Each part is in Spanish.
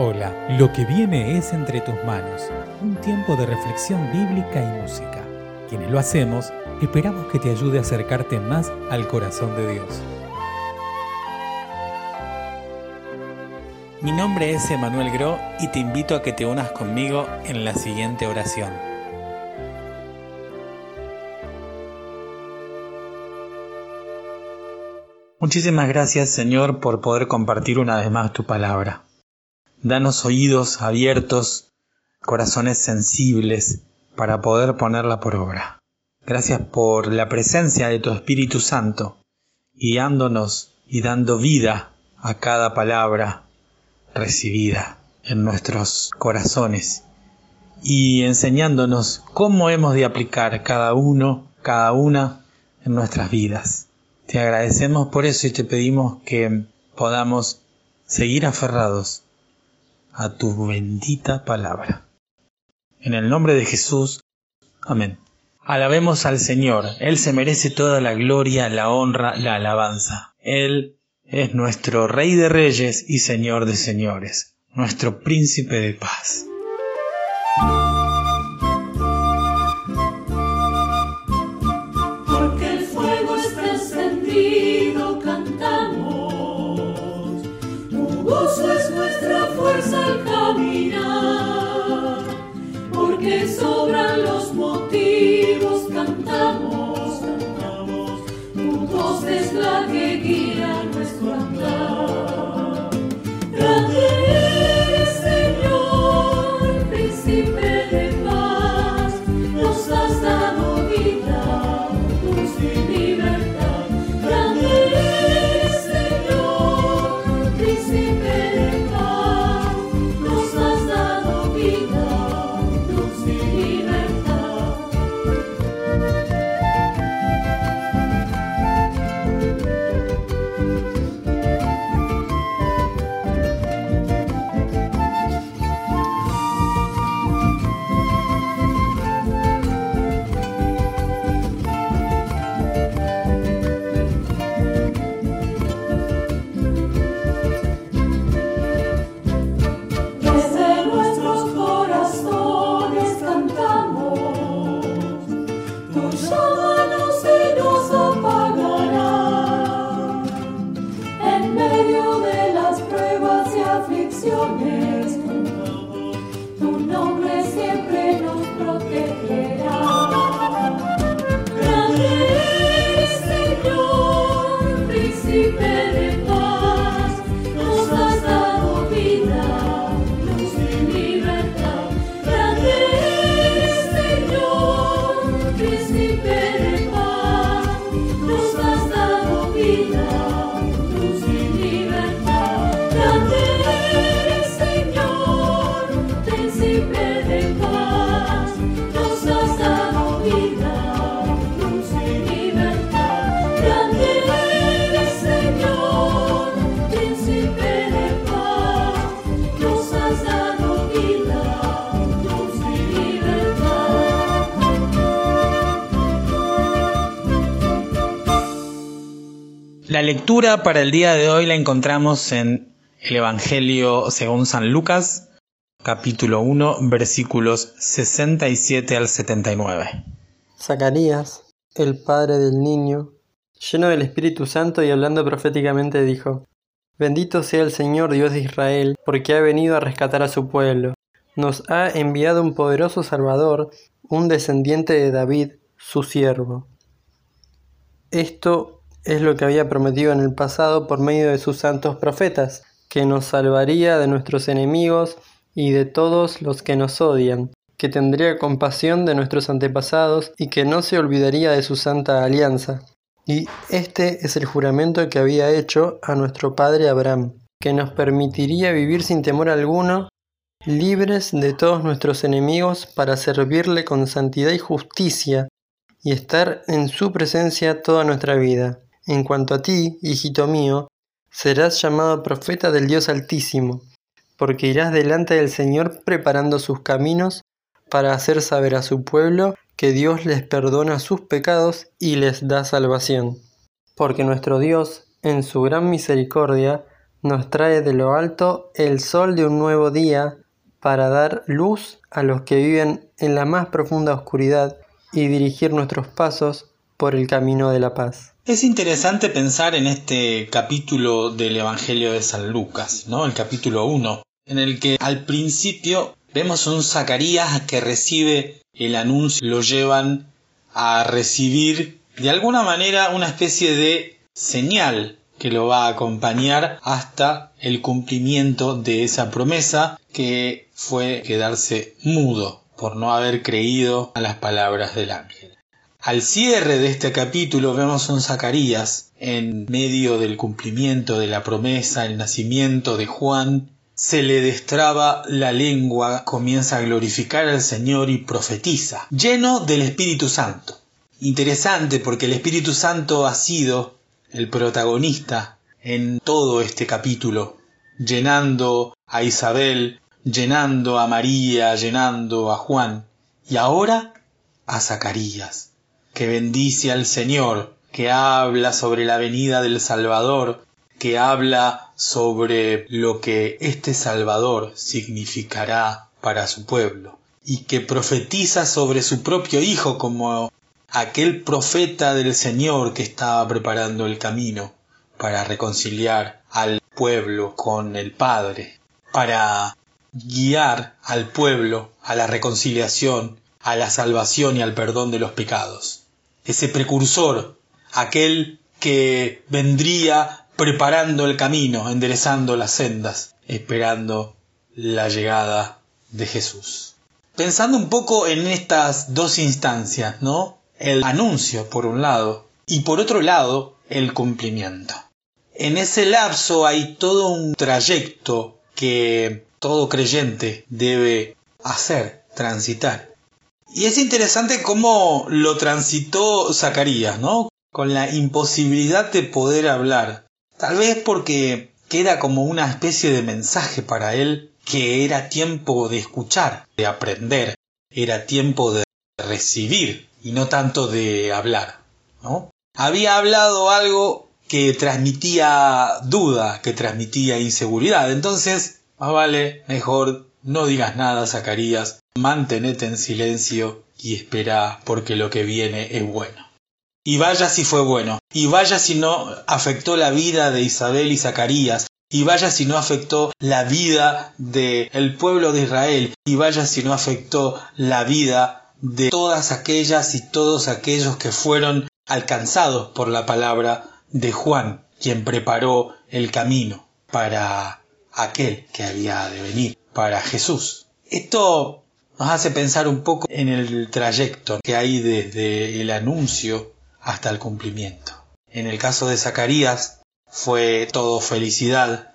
Hola, lo que viene es entre tus manos, un tiempo de reflexión bíblica y música. Quienes lo hacemos, esperamos que te ayude a acercarte más al corazón de Dios. Mi nombre es Emanuel Gro y te invito a que te unas conmigo en la siguiente oración. Muchísimas gracias Señor por poder compartir una vez más tu palabra. Danos oídos abiertos, corazones sensibles para poder ponerla por obra. Gracias por la presencia de tu Espíritu Santo, guiándonos y dando vida a cada palabra recibida en nuestros corazones y enseñándonos cómo hemos de aplicar cada uno, cada una en nuestras vidas. Te agradecemos por eso y te pedimos que podamos seguir aferrados a tu bendita palabra. En el nombre de Jesús. Amén. Alabemos al Señor. Él se merece toda la gloria, la honra, la alabanza. Él es nuestro Rey de Reyes y Señor de Señores, nuestro Príncipe de Paz. fome. La lectura para el día de hoy la encontramos en el Evangelio según San Lucas, capítulo 1, versículos 67 al 79. Zacarías, el padre del niño, lleno del Espíritu Santo y hablando proféticamente, dijo, Bendito sea el Señor Dios de Israel, porque ha venido a rescatar a su pueblo. Nos ha enviado un poderoso Salvador, un descendiente de David, su siervo. Esto es lo que había prometido en el pasado por medio de sus santos profetas, que nos salvaría de nuestros enemigos y de todos los que nos odian, que tendría compasión de nuestros antepasados y que no se olvidaría de su santa alianza. Y este es el juramento que había hecho a nuestro padre Abraham, que nos permitiría vivir sin temor alguno, libres de todos nuestros enemigos para servirle con santidad y justicia y estar en su presencia toda nuestra vida. En cuanto a ti, hijito mío, serás llamado profeta del Dios Altísimo, porque irás delante del Señor preparando sus caminos para hacer saber a su pueblo que Dios les perdona sus pecados y les da salvación. Porque nuestro Dios, en su gran misericordia, nos trae de lo alto el sol de un nuevo día para dar luz a los que viven en la más profunda oscuridad y dirigir nuestros pasos por el camino de la paz. Es interesante pensar en este capítulo del Evangelio de San Lucas, ¿no? El capítulo 1, en el que al principio vemos un Zacarías que recibe el anuncio, lo llevan a recibir de alguna manera una especie de señal que lo va a acompañar hasta el cumplimiento de esa promesa que fue quedarse mudo por no haber creído a las palabras del ángel. Al cierre de este capítulo vemos un Zacarías en medio del cumplimiento de la promesa, el nacimiento de Juan, se le destraba la lengua, comienza a glorificar al Señor y profetiza, lleno del Espíritu Santo. Interesante porque el Espíritu Santo ha sido el protagonista en todo este capítulo, llenando a Isabel, llenando a María, llenando a Juan y ahora a Zacarías, que bendice al Señor, que habla sobre la venida del Salvador, que habla sobre lo que este Salvador significará para su pueblo y que profetiza sobre su propio Hijo como aquel profeta del Señor que estaba preparando el camino para reconciliar al pueblo con el Padre, para guiar al pueblo a la reconciliación, a la salvación y al perdón de los pecados. Ese precursor, aquel que vendría preparando el camino, enderezando las sendas, esperando la llegada de Jesús. Pensando un poco en estas dos instancias, ¿no? El anuncio, por un lado, y por otro lado, el cumplimiento. En ese lapso hay todo un trayecto que todo creyente debe hacer, transitar. Y es interesante cómo lo transitó Zacarías, ¿no? Con la imposibilidad de poder hablar, Tal vez porque queda como una especie de mensaje para él que era tiempo de escuchar, de aprender, era tiempo de recibir y no tanto de hablar, ¿no? Había hablado algo que transmitía duda, que transmitía inseguridad, entonces, más vale, mejor no digas nada, Zacarías, mantenete en silencio y espera porque lo que viene es bueno. Y vaya si fue bueno, y vaya si no afectó la vida de Isabel y Zacarías, y vaya si no afectó la vida del pueblo de Israel, y vaya si no afectó la vida de todas aquellas y todos aquellos que fueron alcanzados por la palabra de Juan, quien preparó el camino para aquel que había de venir, para Jesús. Esto nos hace pensar un poco en el trayecto que hay desde el anuncio hasta el cumplimiento. En el caso de Zacarías fue todo felicidad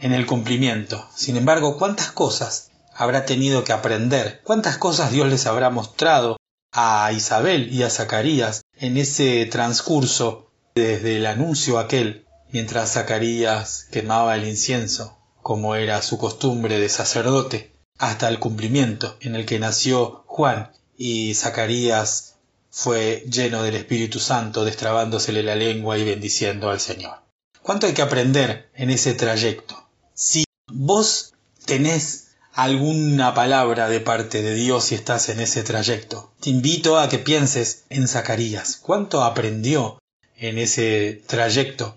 en el cumplimiento. Sin embargo, ¿cuántas cosas habrá tenido que aprender? ¿Cuántas cosas Dios les habrá mostrado a Isabel y a Zacarías en ese transcurso desde el anuncio aquel, mientras Zacarías quemaba el incienso, como era su costumbre de sacerdote, hasta el cumplimiento en el que nació Juan y Zacarías fue lleno del Espíritu Santo, destrabándosele la lengua y bendiciendo al Señor. ¿Cuánto hay que aprender en ese trayecto? Si vos tenés alguna palabra de parte de Dios y estás en ese trayecto, te invito a que pienses en Zacarías. ¿Cuánto aprendió en ese trayecto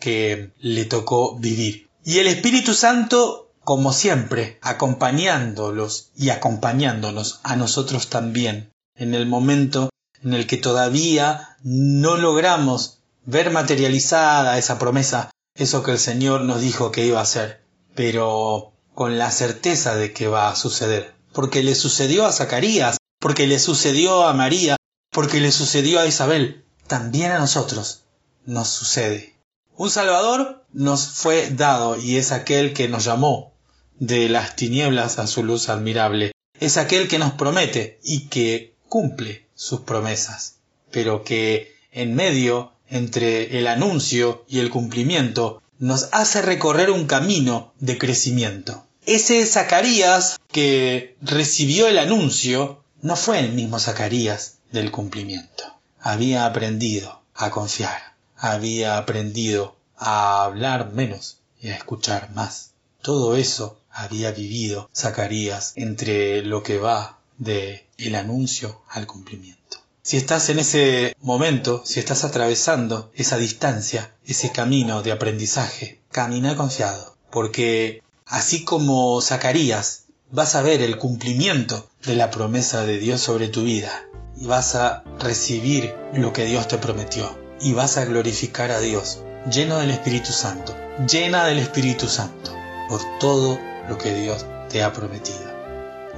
que le tocó vivir? Y el Espíritu Santo, como siempre, acompañándolos y acompañándonos a nosotros también. En el momento en el que todavía no logramos ver materializada esa promesa, eso que el Señor nos dijo que iba a hacer, pero con la certeza de que va a suceder, porque le sucedió a Zacarías, porque le sucedió a María, porque le sucedió a Isabel, también a nosotros nos sucede. Un Salvador nos fue dado y es aquel que nos llamó de las tinieblas a su luz admirable. Es aquel que nos promete y que cumple sus promesas, pero que en medio entre el anuncio y el cumplimiento nos hace recorrer un camino de crecimiento. Ese Zacarías que recibió el anuncio no fue el mismo Zacarías del cumplimiento. Había aprendido a confiar, había aprendido a hablar menos y a escuchar más. Todo eso había vivido Zacarías entre lo que va de el anuncio al cumplimiento. Si estás en ese momento, si estás atravesando esa distancia, ese camino de aprendizaje, camina confiado, porque así como Zacarías, vas a ver el cumplimiento de la promesa de Dios sobre tu vida y vas a recibir lo que Dios te prometió y vas a glorificar a Dios, lleno del Espíritu Santo, llena del Espíritu Santo, por todo lo que Dios te ha prometido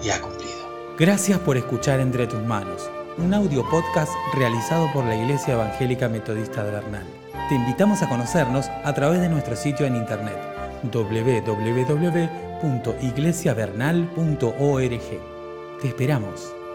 y ha cumplido. Gracias por escuchar Entre tus manos, un audio podcast realizado por la Iglesia Evangélica Metodista de Bernal. Te invitamos a conocernos a través de nuestro sitio en internet www.iglesiavernal.org. Te esperamos.